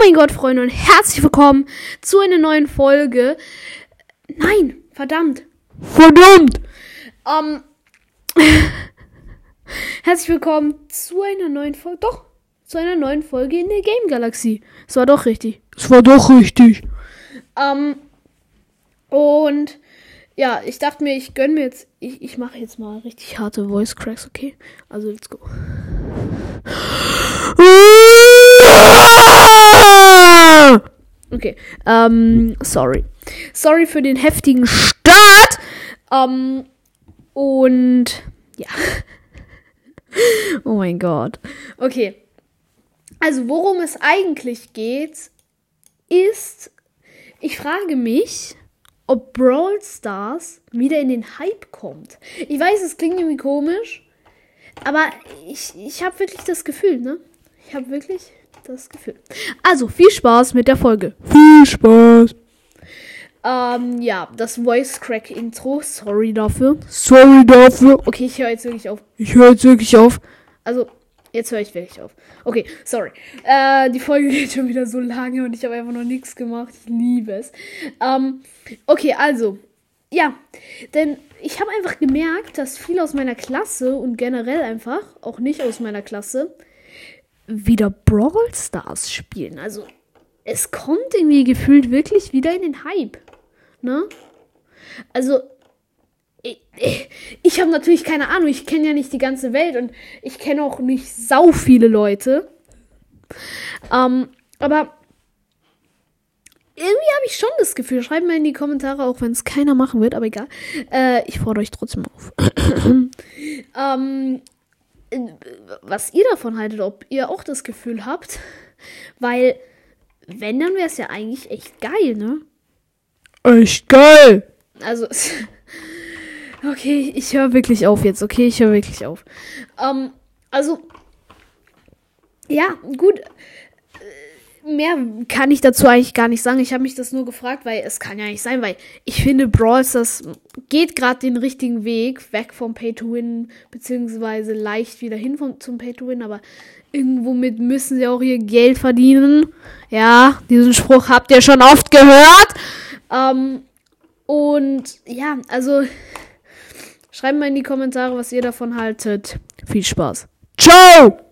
mein Gott, Freunde, und herzlich willkommen zu einer neuen Folge. Nein, verdammt. Verdammt! Ähm, herzlich willkommen zu einer neuen Folge. Doch, zu einer neuen Folge in der Game Galaxie. Es war doch richtig. Es war doch richtig. Ähm, und ja, ich dachte mir, ich gönne mir jetzt. Ich, ich mache jetzt mal richtig harte Voice Cracks, okay? Also, let's go. Okay, ähm, sorry. Sorry für den heftigen Start. Ähm, und ja. oh mein Gott. Okay. Also, worum es eigentlich geht, ist, ich frage mich, ob Brawl Stars wieder in den Hype kommt. Ich weiß, es klingt irgendwie komisch, aber ich, ich habe wirklich das Gefühl, ne? Ich habe wirklich das Gefühl. Also, viel Spaß mit der Folge. Viel Spaß. Ähm, ja, das Voice Crack Intro. Sorry dafür. Sorry dafür. Okay, ich höre jetzt wirklich auf. Ich höre jetzt wirklich auf. Also, jetzt höre ich wirklich auf. Okay, sorry. Äh, die Folge geht schon wieder so lange und ich habe einfach noch nichts gemacht. Ich liebe es. Ähm, okay, also. Ja, denn ich habe einfach gemerkt, dass viele aus meiner Klasse und generell einfach, auch nicht aus meiner Klasse, wieder Brawl Stars spielen. Also, es kommt irgendwie gefühlt wirklich wieder in den Hype. Ne? Also, ich, ich, ich habe natürlich keine Ahnung, ich kenne ja nicht die ganze Welt und ich kenne auch nicht sau viele Leute. Ähm, aber irgendwie habe ich schon das Gefühl, schreibt mal in die Kommentare, auch wenn es keiner machen wird, aber egal. Äh, ich fordere euch trotzdem auf. ähm, was ihr davon haltet, ob ihr auch das Gefühl habt, weil wenn, dann wäre es ja eigentlich echt geil, ne? Echt geil. Also, okay, ich höre wirklich auf jetzt, okay, ich höre wirklich auf. Ähm, also, ja, gut. Mehr kann ich dazu eigentlich gar nicht sagen. Ich habe mich das nur gefragt, weil es kann ja nicht sein, weil ich finde, Brawl Stars geht gerade den richtigen Weg, weg vom Pay-to-Win, beziehungsweise leicht wieder hin vom, zum Pay-to-Win, aber irgendwo mit müssen sie auch ihr Geld verdienen. Ja, diesen Spruch habt ihr schon oft gehört. Ähm, und ja, also schreibt mal in die Kommentare, was ihr davon haltet. Viel Spaß. Ciao!